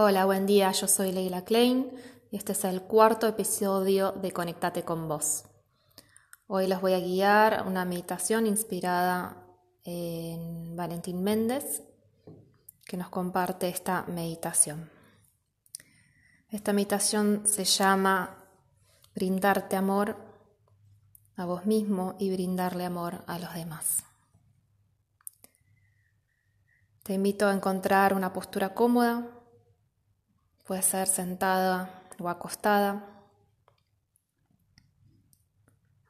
Hola, buen día, yo soy Leila Klein y este es el cuarto episodio de Conectate con vos. Hoy les voy a guiar una meditación inspirada en Valentín Méndez que nos comparte esta meditación. Esta meditación se llama Brindarte amor a vos mismo y brindarle amor a los demás. Te invito a encontrar una postura cómoda Puede ser sentada o acostada.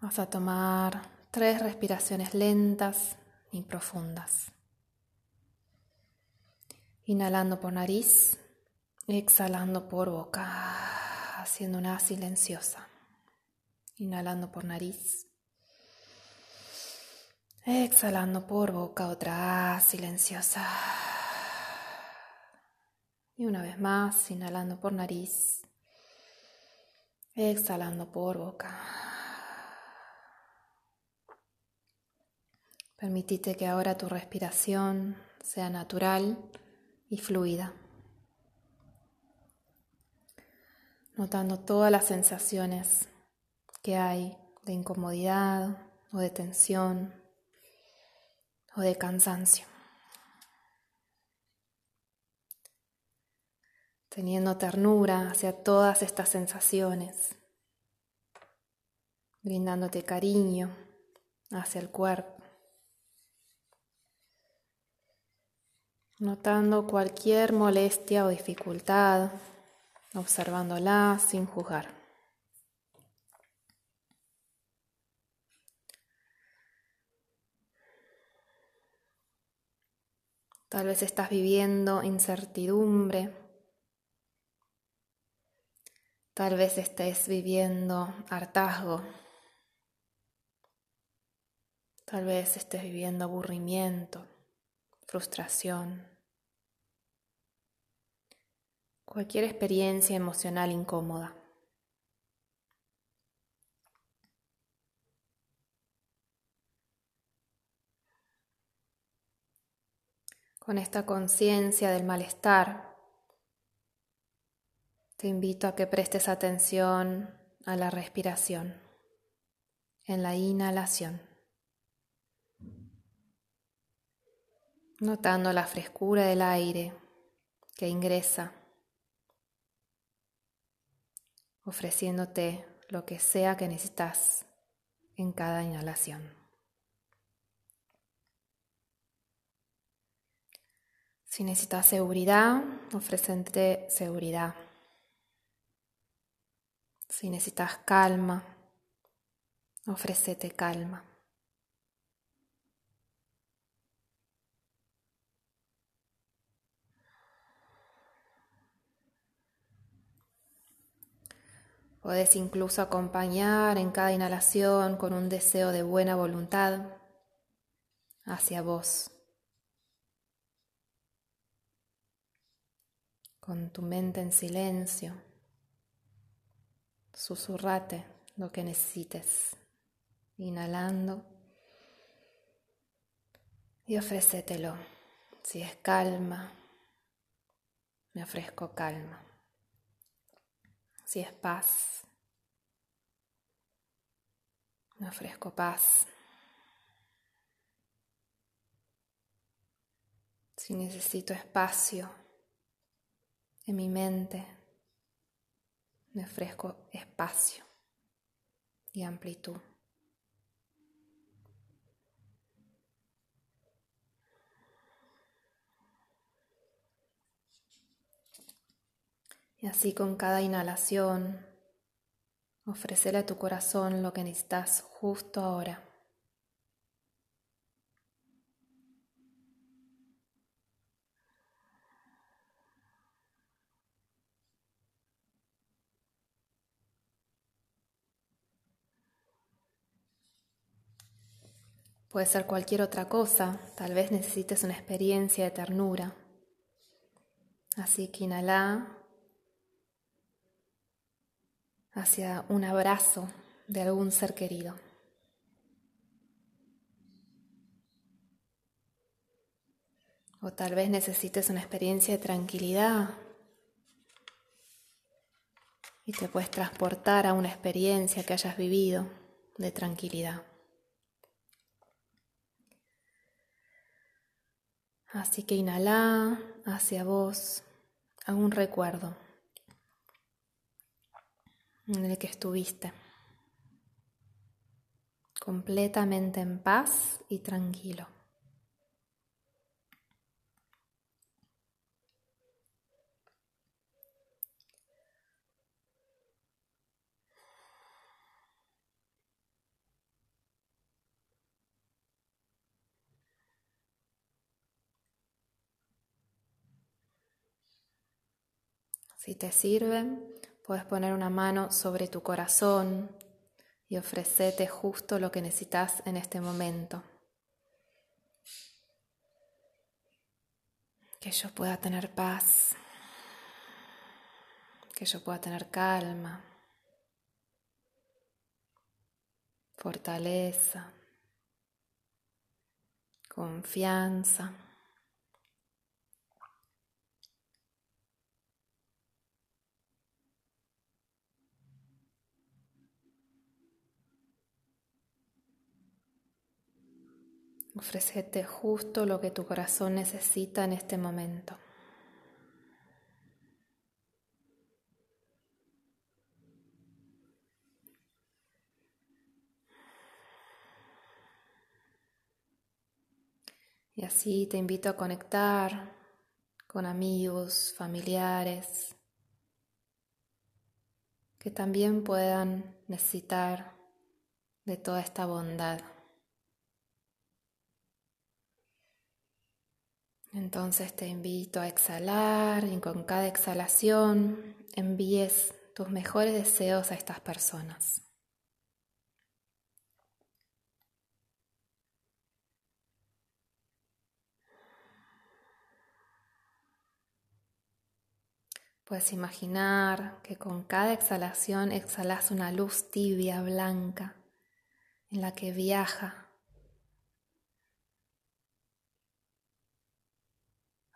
Vas a tomar tres respiraciones lentas y profundas. Inhalando por nariz, exhalando por boca, haciendo una silenciosa. Inhalando por nariz. Exhalando por boca, otra silenciosa. Y una vez más, inhalando por nariz, exhalando por boca. Permitite que ahora tu respiración sea natural y fluida, notando todas las sensaciones que hay de incomodidad o de tensión o de cansancio. Teniendo ternura hacia todas estas sensaciones, brindándote cariño hacia el cuerpo, notando cualquier molestia o dificultad, observándola sin juzgar. Tal vez estás viviendo incertidumbre Tal vez estés viviendo hartazgo. Tal vez estés viviendo aburrimiento, frustración. Cualquier experiencia emocional incómoda. Con esta conciencia del malestar, te invito a que prestes atención a la respiración, en la inhalación, notando la frescura del aire que ingresa, ofreciéndote lo que sea que necesitas en cada inhalación. Si necesitas seguridad, ofrecente seguridad. Si necesitas calma, ofrecete calma. Puedes incluso acompañar en cada inhalación con un deseo de buena voluntad hacia vos, con tu mente en silencio. Susurrate lo que necesites, inhalando y ofrécetelo. Si es calma, me ofrezco calma. Si es paz, me ofrezco paz. Si necesito espacio en mi mente, me ofrezco espacio y amplitud. Y así con cada inhalación, ofrecerle a tu corazón lo que necesitas justo ahora. Puede ser cualquier otra cosa, tal vez necesites una experiencia de ternura. Así que inhala hacia un abrazo de algún ser querido. O tal vez necesites una experiencia de tranquilidad y te puedes transportar a una experiencia que hayas vivido de tranquilidad. Así que inhala hacia vos a un recuerdo en el que estuviste completamente en paz y tranquilo. Si te sirve, puedes poner una mano sobre tu corazón y ofrecerte justo lo que necesitas en este momento. Que yo pueda tener paz, que yo pueda tener calma, fortaleza, confianza. Ofrecete justo lo que tu corazón necesita en este momento. Y así te invito a conectar con amigos, familiares, que también puedan necesitar de toda esta bondad. Entonces te invito a exhalar y con cada exhalación envíes tus mejores deseos a estas personas. Puedes imaginar que con cada exhalación exhalas una luz tibia, blanca, en la que viaja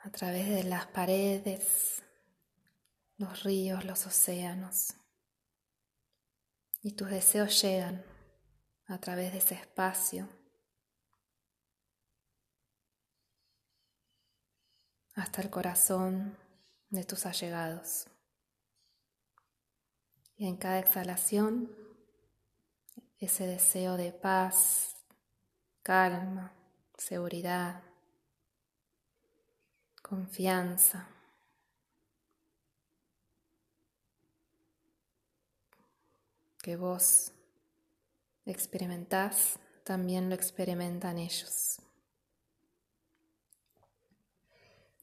a través de las paredes, los ríos, los océanos. Y tus deseos llegan a través de ese espacio hasta el corazón de tus allegados. Y en cada exhalación, ese deseo de paz, calma, seguridad, confianza. Que vos experimentás, también lo experimentan ellos.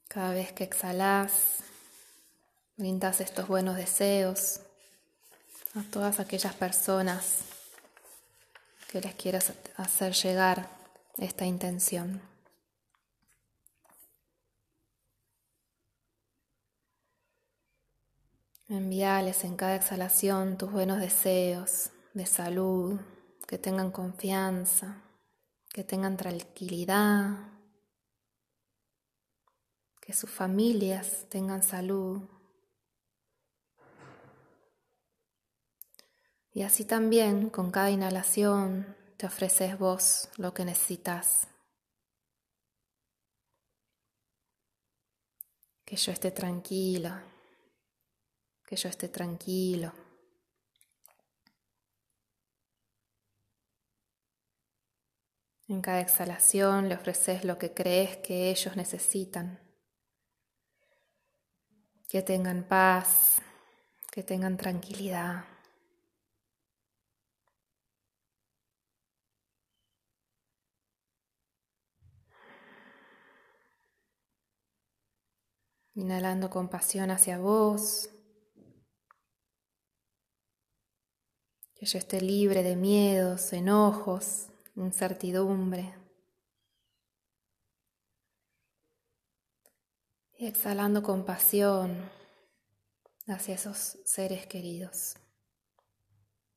Cada vez que exhalás, brindas estos buenos deseos a todas aquellas personas que les quieras hacer llegar esta intención. Envíales en cada exhalación tus buenos deseos de salud, que tengan confianza, que tengan tranquilidad, que sus familias tengan salud. Y así también con cada inhalación te ofreces vos lo que necesitas. Que yo esté tranquila, que yo esté tranquilo. En cada exhalación le ofreces lo que crees que ellos necesitan. Que tengan paz, que tengan tranquilidad. Inhalando compasión hacia vos. Que yo esté libre de miedos, enojos, incertidumbre. Y exhalando compasión hacia esos seres queridos,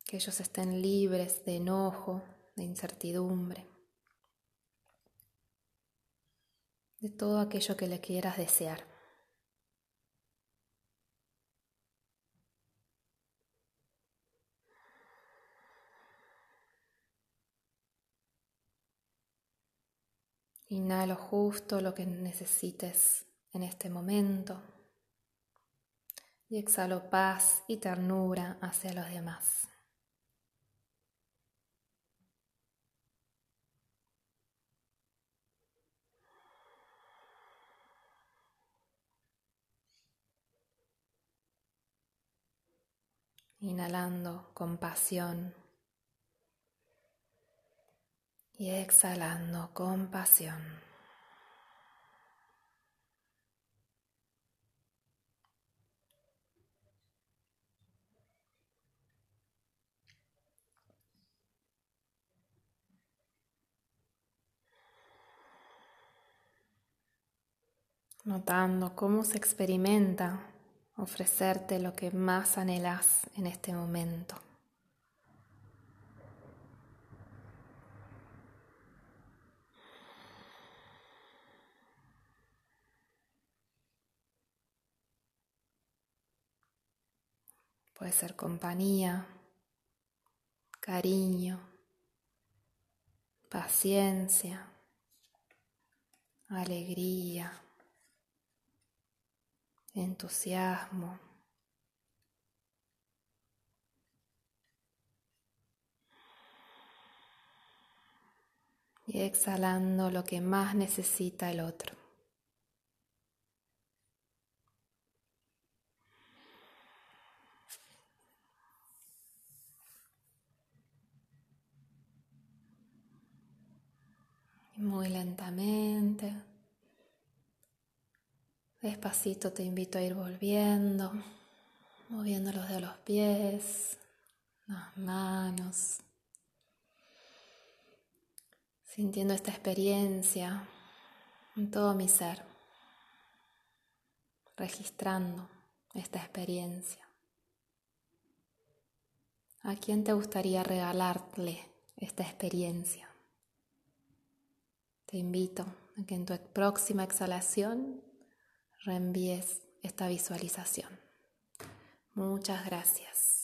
que ellos estén libres de enojo, de incertidumbre, de todo aquello que le quieras desear. Inhalo justo lo que necesites en este momento. Y exhalo paz y ternura hacia los demás. Inhalando compasión y exhalando compasión. Notando cómo se experimenta ofrecerte lo que más anhelas en este momento. Puede ser compañía, cariño, paciencia, alegría entusiasmo. Y exhalando lo que más necesita el otro. Muy lentamente Despacito te invito a ir volviendo, moviendo los de los pies, las manos, sintiendo esta experiencia en todo mi ser, registrando esta experiencia. ¿A quién te gustaría regalarle esta experiencia? Te invito a que en tu próxima exhalación reenvíes esta visualización. Muchas gracias.